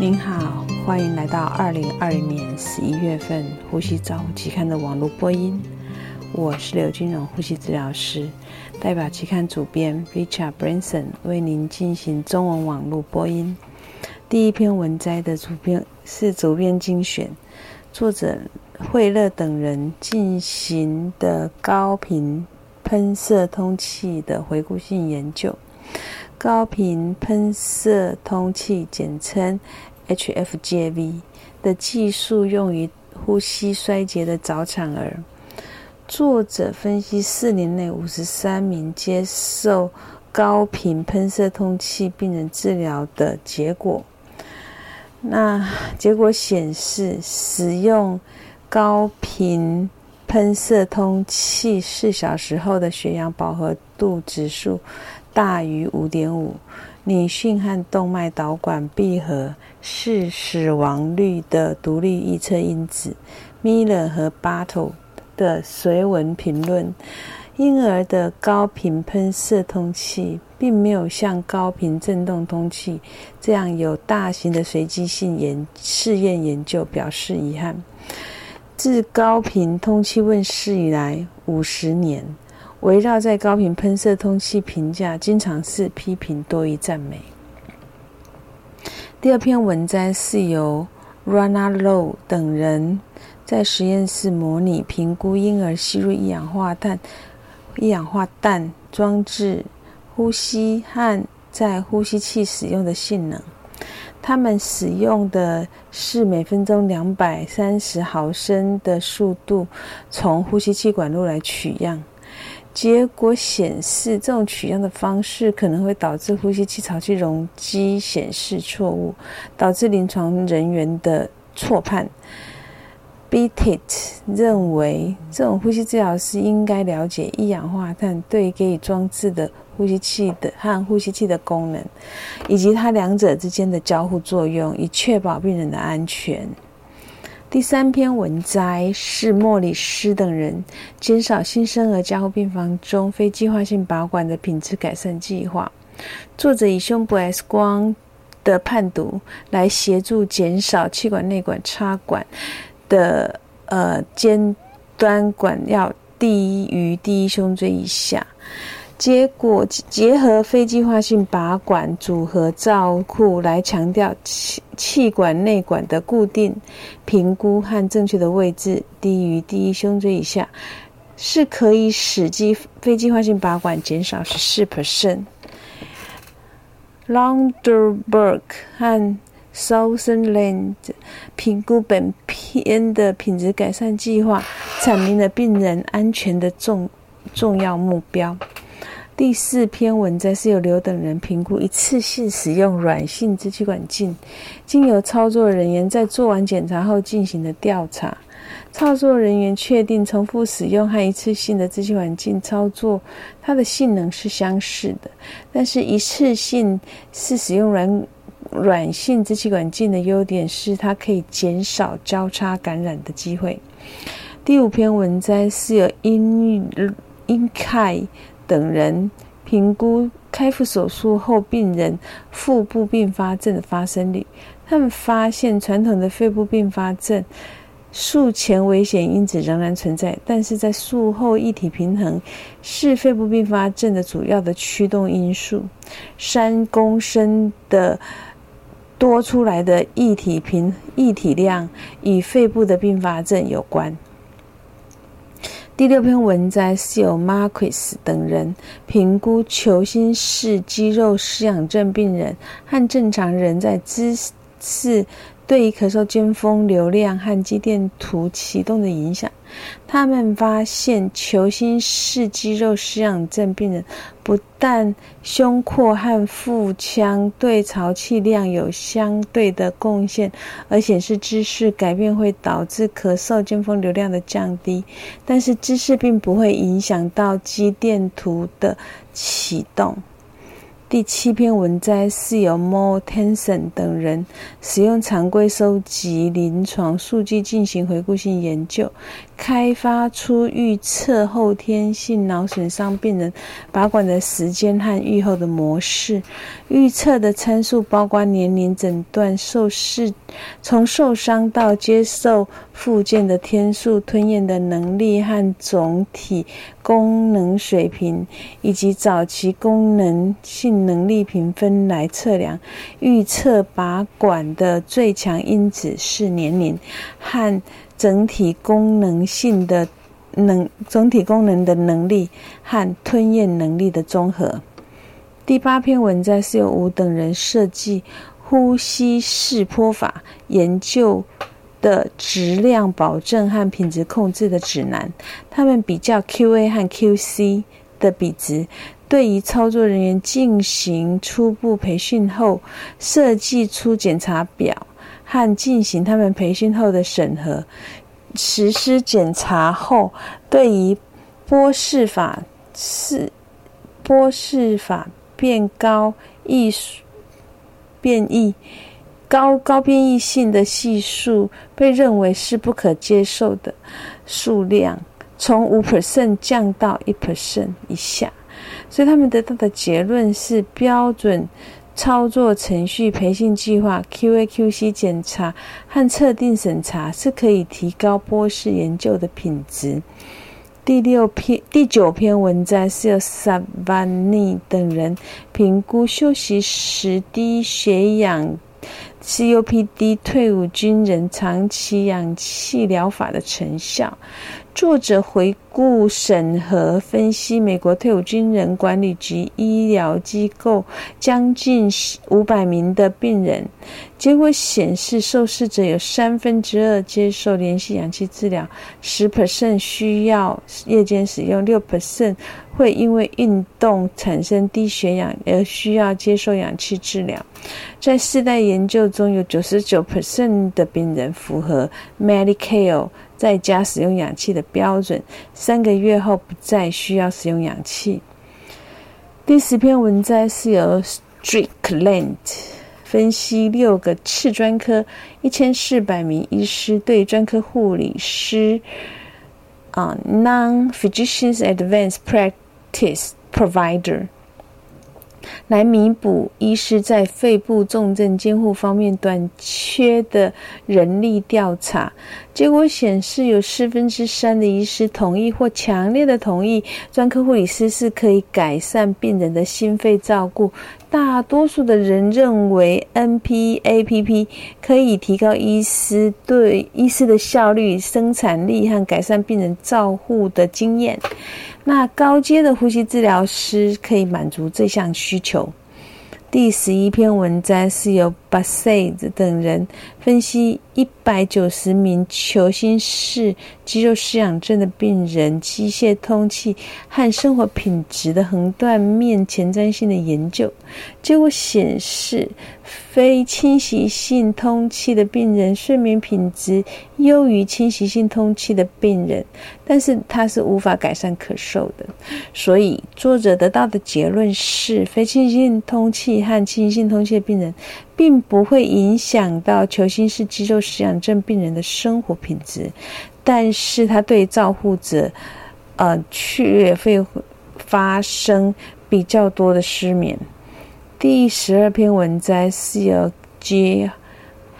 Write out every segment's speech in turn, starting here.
您好，欢迎来到二零二零年十一月份《呼吸照护期刊》的网络播音。我是刘金荣，呼吸治疗师，代表期刊主编 Richard Branson 为您进行中文网络播音。第一篇文摘的主编是主编精选，作者惠勒等人进行的高频喷射通气的回顾性研究。高频喷射通气，简称 HFJV 的技术用于呼吸衰竭的早产儿。作者分析四年内五十三名接受高频喷射通气病人治疗的结果。那结果显示，使用高频喷射通气四小时后的血氧饱和度指数。大于五点五，女性和动脉导管闭合是死亡率的独立预测因子。Miller 和 Battle 的随文评论：婴儿的高频喷射通气并没有像高频振动通气这样有大型的随机性研试验研究，表示遗憾。自高频通气问世以来五十年。围绕在高频喷射通气评价，经常是批评多于赞美。第二篇文章是由 Rana Low 等人在实验室模拟评估婴儿吸入一氧化碳、一氧化氮装置呼吸和在呼吸器使用的性能。他们使用的是每分钟两百三十毫升的速度从呼吸器管路来取样。结果显示，这种取样的方式可能会导致呼吸器潮气容积显示错误，导致临床人员的错判。b t i t 认为，这种呼吸治疗师应该了解一氧化碳对给予装置的呼吸器的和呼吸器的功能，以及它两者之间的交互作用，以确保病人的安全。第三篇文摘是莫里斯等人减少新生儿加护病房中非计划性拔管的品质改善计划。作者以胸部 X 光的判读来协助减少气管内管插管的呃尖端管要低于第一胸椎以下。结果结合非计划性拔管组合照护来强调气气管内管的固定评估和正确的位置低于第一胸椎以下，是可以使机非计划性拔管减少十四 percent。Londerberg 和 Southernland 评估本片的品质改善计划，阐明了病人安全的重重要目标。第四篇文章是由刘等人评估一次性使用软性支气管镜，经由操作人员在做完检查后进行的调查。操作人员确定重复使用和一次性的支气管镜操作，它的性能是相似的。但是，一次性是使用软软性支气管镜的优点是它可以减少交叉感染的机会。第五篇文章是由因因凯。等人评估开腹手术后病人腹部并发症的发生率，他们发现传统的肺部并发症术前危险因子仍然存在，但是在术后液体平衡是肺部并发症的主要的驱动因素。三公升的多出来的液体平液体量与肺部的并发症有关。第六篇文摘是由 Marquis 等人评估球心室肌肉失养症病人和正常人在姿势对于咳嗽尖峰流量和肌电图启动的影响。他们发现，球心式肌肉失氧症病人不但胸廓和腹腔对潮气量有相对的贡献，而显示姿势改变会导致咳嗽尖峰流量的降低，但是姿势并不会影响到肌电图的启动。第七篇文摘是由 Mortensen 等人使用常规收集临床数据进行回顾性研究。开发出预测后天性脑损伤病人拔管的时间和预后的模式。预测的参数包括年龄、诊断、受试、从受伤到接受复健的天数、吞咽的能力和总体功能水平，以及早期功能性能力评分来测量。预测拔管的最强因子是年龄和。整体功能性的能，整体功能的能力和吞咽能力的综合。第八篇文摘是由吴等人设计呼吸式坡法研究的质量保证和品质控制的指南。他们比较 QA 和 QC 的比值，对于操作人员进行初步培训后，设计出检查表。和进行他们培训后的审核，实施检查后，对于波式法是波式法变高艺术变异高高变异性的系数被认为是不可接受的数量，从五 percent 降到一 percent 以下，所以他们得到的结论是标准。操作程序培训计划、QA/QC 检查和测定审查是可以提高波士研究的品质。第六篇、第九篇文章是由萨瓦尼等人评估休息时低血氧 COPD 退伍军人长期氧气疗法的成效。作者回顾、审核、分析美国退伍军人管理局医疗机构将近五百名的病人，结果显示，受试者有三分之二接受连续氧气治疗，十 percent 需要夜间使用，六 percent 会因为运动产生低血氧而需要接受氧气治疗。在四代研究中，有九十九 percent 的病人符合 Medicare。在家使用氧气的标准，三个月后不再需要使用氧气。第十篇文摘是由 Strickland 分析六个次专科一千四百名医师对专科护理师啊 Non-Physicians Advanced Practice Provider。来弥补医师在肺部重症监护方面短缺的人力调查，结果显示有四分之三的医师同意或强烈的同意，专科护理师是可以改善病人的心肺照顾。大多数的人认为 NPAPP 可以提高医师对医师的效率、生产力和改善病人照护的经验。那高阶的呼吸治疗师可以满足这项需求。第十一篇文章是由 b a s s e 等人分析一百九十名球星室肌肉失养症的病人机械通气和生活品质的横断面前瞻性的研究，结果显示，非侵袭性通气的病人睡眠品质优于侵袭性通气的病人，但是它是无法改善咳嗽的。所以作者得到的结论是，非侵袭性通气。和侵袭性通气的病人，并不会影响到球心式肌肉失养症病人的生活品质，但是它对照护者，呃，却会发生比较多的失眠。第十二篇文摘是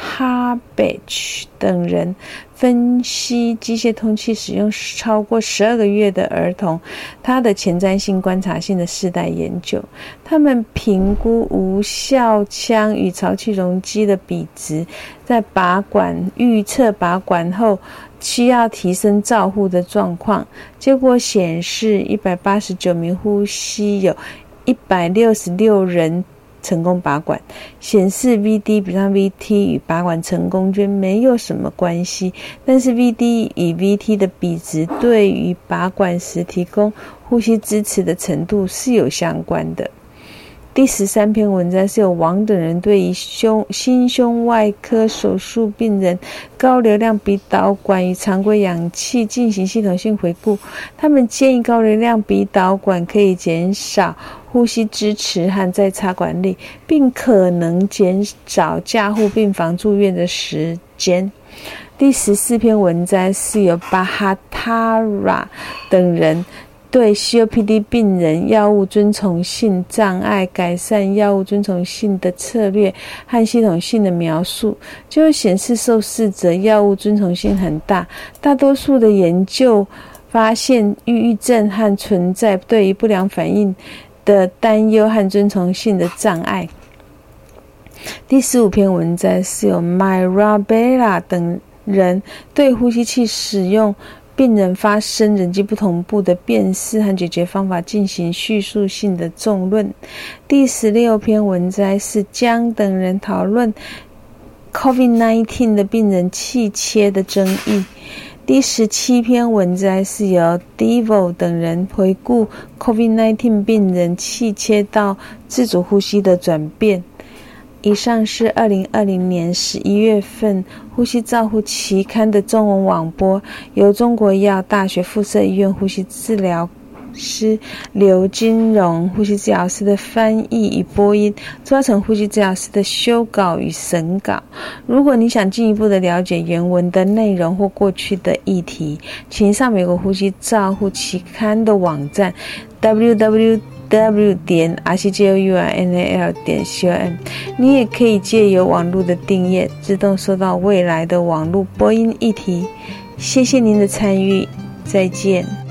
由 J. Harbage 等人。分析机械通气使用超过十二个月的儿童，他的前瞻性、观察性的世代研究，他们评估无效腔与潮气容积的比值，在拔管预测拔管后需要提升照护的状况。结果显示，一百八十九名呼吸，有一百六十六人。成功拔管显示，VD 比上 VT 与拔管成功均没有什么关系，但是 VD 与 VT 的比值对于拔管时提供呼吸支持的程度是有相关的。第十三篇文章是由王等人对于胸心胸外科手术病人高流量鼻导管与常规氧气进行系统性回顾，他们建议高流量鼻导管可以减少。呼吸支持和再插管力，并可能减少加护病房住院的时间。第十四篇文章是由巴哈塔拉等人。对 COPD 病人药物遵从性障碍改善药物遵从性的策略和系统性的描述，就会显示受试者药物遵从性很大。大多数的研究发现，抑郁症和存在对于不良反应的担忧和遵从性的障碍。第十五篇文章是由 Myra Bella 等人对呼吸器使用。病人发生人际不同步的辨识和解决方法进行叙述性的纵论。第十六篇文摘是江等人讨论 COVID-19 的病人气切的争议。第十七篇文摘是由 Devo 等人回顾 COVID-19 病人气切到自主呼吸的转变。以上是二零二零年十一月份《呼吸照护期刊》的中文网播，由中国医药大学附设医院呼吸治疗师刘金荣呼吸治疗师的翻译与播音，做成呼吸治疗师的修稿与审稿。如果你想进一步的了解原文的内容或过去的议题，请上美国呼吸照护期刊的网站 www。W 点 r c j o u r n a l 点 c o m，你也可以借由网络的订阅，自动收到未来的网络播音议题。谢谢您的参与，再见。